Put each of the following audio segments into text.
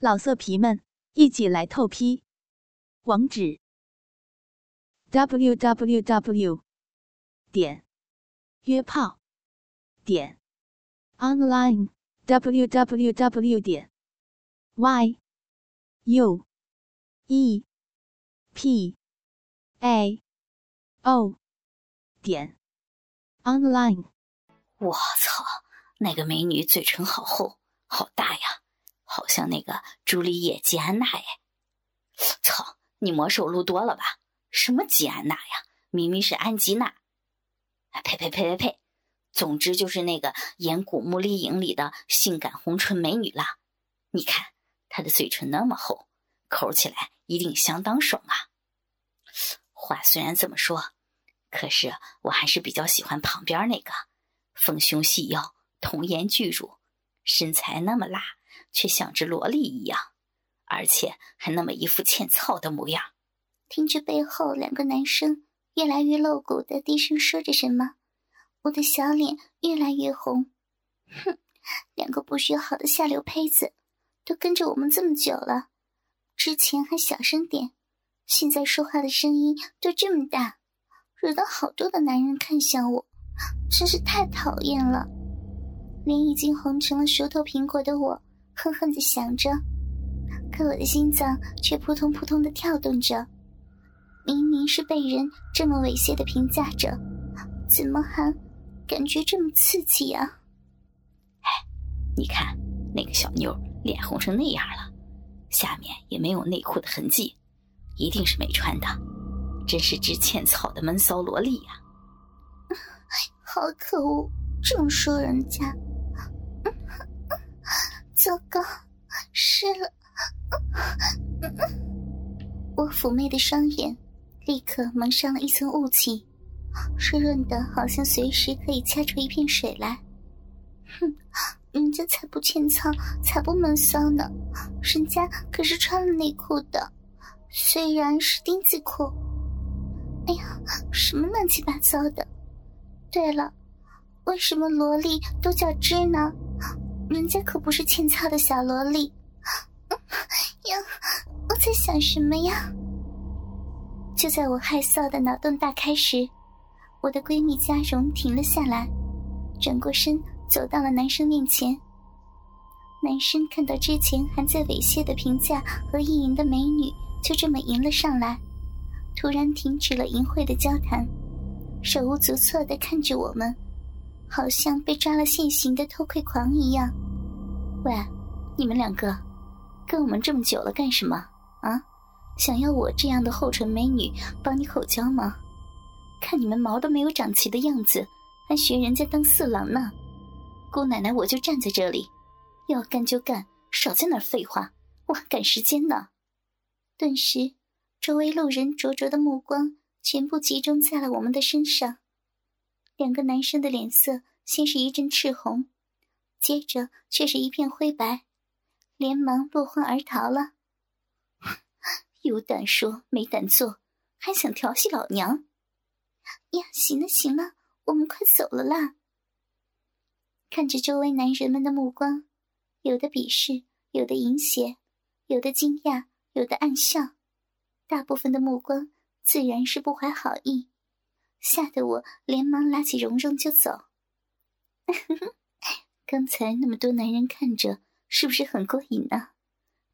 老色皮们，一起来透批！网址：w w w 点约炮点 online w w w 点 y u e p a o 点 online。我操，那个美女嘴唇好厚，好大呀！好像那个朱丽叶·吉安娜哎，操！你魔手录多了吧？什么吉安娜呀？明明是安吉娜！呸呸呸呸呸！总之就是那个演《古墓丽影》里的性感红唇美女啦。你看她的嘴唇那么厚，抠起来一定相当爽啊！话虽然这么说，可是我还是比较喜欢旁边那个，丰胸细腰，童颜巨乳，身材那么辣。却像只萝莉一样，而且还那么一副欠操的模样。听着背后两个男生越来越露骨的低声说着什么，我的小脸越来越红。哼，两个不学好的下流胚子，都跟着我们这么久了，之前还小声点，现在说话的声音都这么大，惹到好多的男人看向我，真是太讨厌了。脸已经红成了熟透苹果的我。恨恨的想着，可我的心脏却扑通扑通的跳动着。明明是被人这么猥亵的评价着，怎么还感觉这么刺激啊？哎，你看那个小妞脸红成那样了，下面也没有内裤的痕迹，一定是没穿的，真是只欠操的闷骚萝莉呀！好可恶，这么说人家。糟糕，湿了！我妩媚的双眼立刻蒙上了一层雾气，湿润的好像随时可以掐出一片水来。哼，人家才不欠操，才不闷骚呢，人家可是穿了内裤的，虽然是丁字裤。哎呀，什么乱七八糟的！对了，为什么萝莉都叫汁呢？人家可不是欠操的小萝莉，呀！我在想什么呀？就在我害臊的脑洞大开时，我的闺蜜嘉荣停了下来，转过身走到了男生面前。男生看到之前还在猥亵的评价和意淫的美女就这么迎了上来，突然停止了淫秽的交谈，手无足措的看着我们。好像被抓了现行的偷窥狂一样。喂，你们两个跟我们这么久了干什么啊？想要我这样的厚唇美女帮你口交吗？看你们毛都没有长齐的样子，还学人家当色狼呢。姑奶奶，我就站在这里，要干就干，少在那儿废话，我还赶时间呢。顿时，周围路人灼灼的目光全部集中在了我们的身上。两个男生的脸色先是一阵赤红，接着却是一片灰白，连忙落荒而逃了。有胆说没胆做，还想调戏老娘？呀，行了行了，我们快走了啦！看着周围男人们的目光，有的鄙视，有的淫邪，有的惊讶，有的暗笑，大部分的目光自然是不怀好意。吓得我连忙拉起蓉蓉就走。刚才那么多男人看着，是不是很过瘾呢？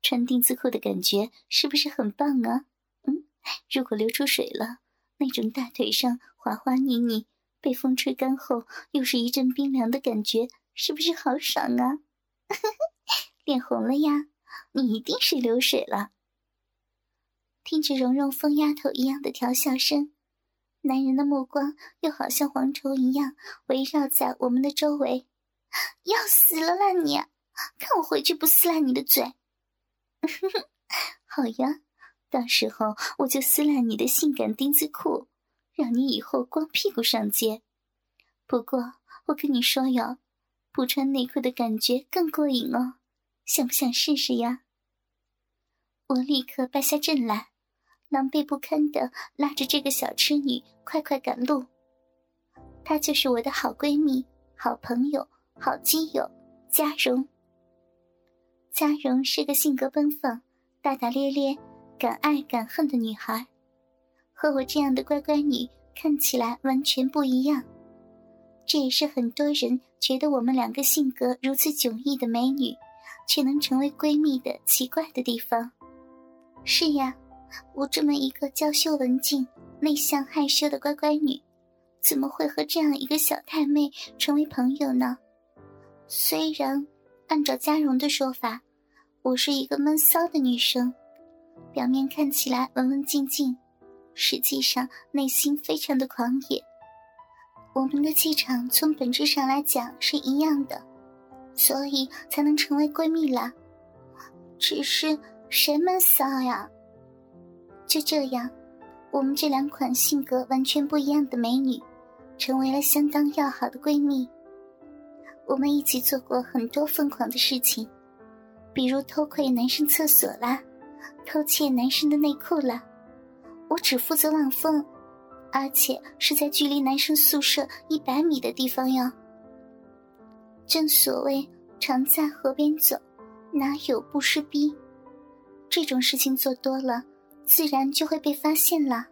穿丁字裤的感觉是不是很棒啊？嗯，如果流出水了，那种大腿上滑滑腻腻，被风吹干后又是一阵冰凉的感觉，是不是好爽啊？脸红了呀？你一定是流水了。听着蓉蓉疯丫头一样的调笑声。男人的目光又好像蝗虫一样围绕在我们的周围，要死了啦你！看我回去不撕烂你的嘴！好呀，到时候我就撕烂你的性感丁字裤，让你以后光屁股上街。不过我跟你说哟，不穿内裤的感觉更过瘾哦，想不想试试呀？我立刻败下阵来。狼狈不堪的拉着这个小痴女快快赶路。她就是我的好闺蜜、好朋友、好基友嘉荣。嘉荣是个性格奔放、大大咧咧、敢爱敢恨的女孩，和我这样的乖乖女看起来完全不一样。这也是很多人觉得我们两个性格如此迥异的美女，却能成为闺蜜的奇怪的地方。是呀，我这么一个娇羞文静、内向害羞的乖乖女，怎么会和这样一个小太妹成为朋友呢？虽然按照嘉荣的说法，我是一个闷骚的女生，表面看起来文文静静，实际上内心非常的狂野。我们的气场从本质上来讲是一样的，所以才能成为闺蜜啦。只是谁闷骚呀？就这样，我们这两款性格完全不一样的美女，成为了相当要好的闺蜜。我们一起做过很多疯狂的事情，比如偷窥男生厕所啦，偷窃男生的内裤啦。我只负责望风。而且是在距离男生宿舍一百米的地方哟。正所谓常在河边走，哪有不湿逼？这种事情做多了，自然就会被发现了。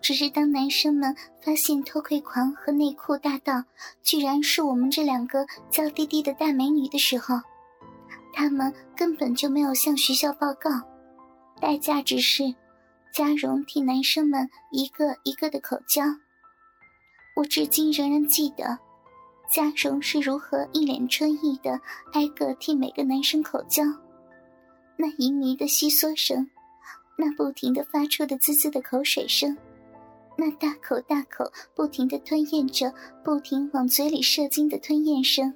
只是当男生们发现偷窥狂和内裤大盗居然是我们这两个娇滴滴的大美女的时候，他们根本就没有向学校报告，代价只是。嘉荣替男生们一个一个的口交，我至今仍然记得，嘉荣是如何一脸春意的挨个替每个男生口交，那淫迷的吸缩声，那不停的发出的滋滋的口水声，那大口大口不停的吞咽着，不停往嘴里射精的吞咽声，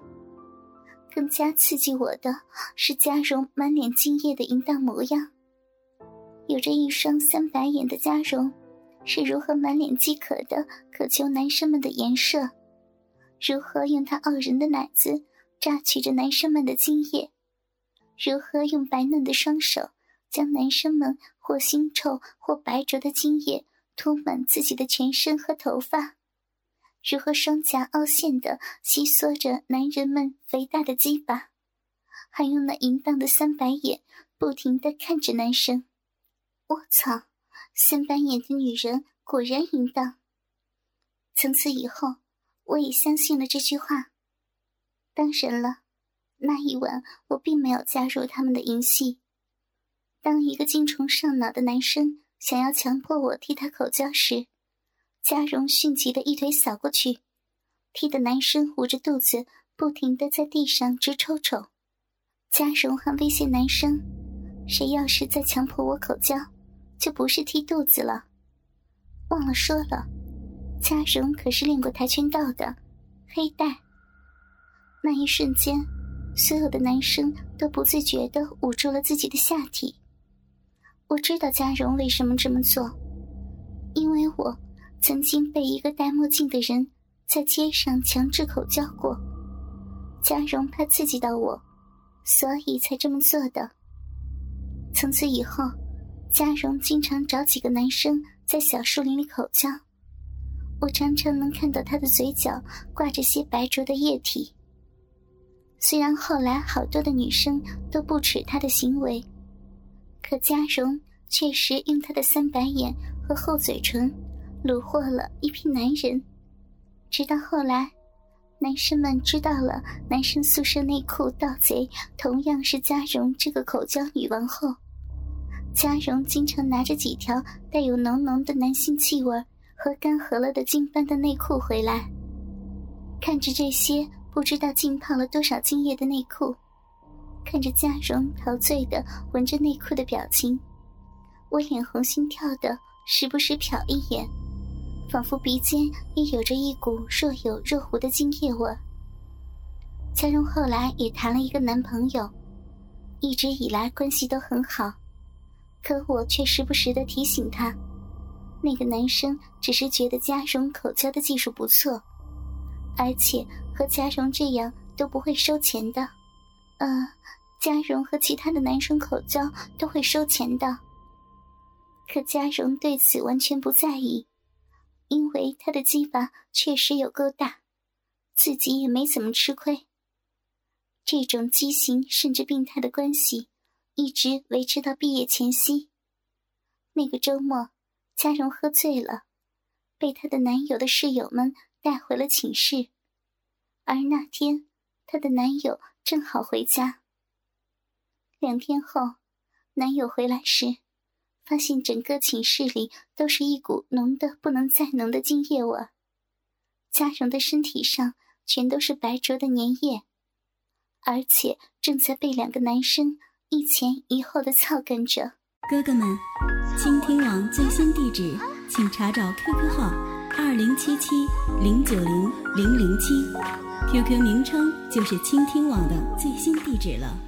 更加刺激我的是嘉荣满脸精液的淫荡模样。有着一双三白眼的嘉荣，是如何满脸饥渴的渴求男生们的颜射，如何用他傲人的奶子榨取着男生们的精液，如何用白嫩的双手将男生们或腥臭或白浊的精液涂满自己的全身和头发，如何双颊凹陷的吸缩着男人们肥大的鸡巴，还用那淫荡的三白眼不停的看着男生。我操！三白眼的女人果然淫荡。从此以后，我也相信了这句话。当然了，那一晚我并没有加入他们的淫戏。当一个精虫上脑的男生想要强迫我替他口交时，嘉荣迅疾的一腿扫过去，踢得男生捂着肚子，不停的在地上直抽抽。嘉荣还威胁男生：“谁要是再强迫我口交。”就不是踢肚子了，忘了说了，嘉荣可是练过跆拳道的黑带。那一瞬间，所有的男生都不自觉地捂住了自己的下体。我知道嘉荣为什么这么做，因为我曾经被一个戴墨镜的人在街上强制口交过。嘉荣怕刺激到我，所以才这么做的。从此以后。嘉荣经常找几个男生在小树林里口交，我常常能看到他的嘴角挂着些白浊的液体。虽然后来好多的女生都不耻他的行为，可嘉荣确实用他的三白眼和厚嘴唇虏获了一批男人。直到后来，男生们知道了男生宿舍内裤盗贼同样是嘉荣这个口交女王后。嘉荣经常拿着几条带有浓浓的男性气味和干涸了的精斑的内裤回来，看着这些不知道浸泡了多少精液的内裤，看着嘉荣陶醉的闻着内裤的表情，我眼红心跳的，时不时瞟一眼，仿佛鼻尖也有着一股若有若无的精液味。嘉荣后来也谈了一个男朋友，一直以来关系都很好。可我却时不时的提醒他，那个男生只是觉得嘉荣口交的技术不错，而且和嘉荣这样都不会收钱的。呃，嘉荣和其他的男生口交都会收钱的。可嘉荣对此完全不在意，因为他的鸡巴确实有够大，自己也没怎么吃亏。这种畸形甚至病态的关系一直维持到毕业前夕。那个周末，嘉荣喝醉了，被她的男友的室友们带回了寝室。而那天，她的男友正好回家。两天后，男友回来时，发现整个寝室里都是一股浓的不能再浓的精液味。嘉荣的身体上全都是白灼的粘液。而且正在被两个男生一前一后的操干着。哥哥们，倾听网最新地址，请查找 QQ 号二零七七零九零零零七，QQ 名称就是倾听网的最新地址了。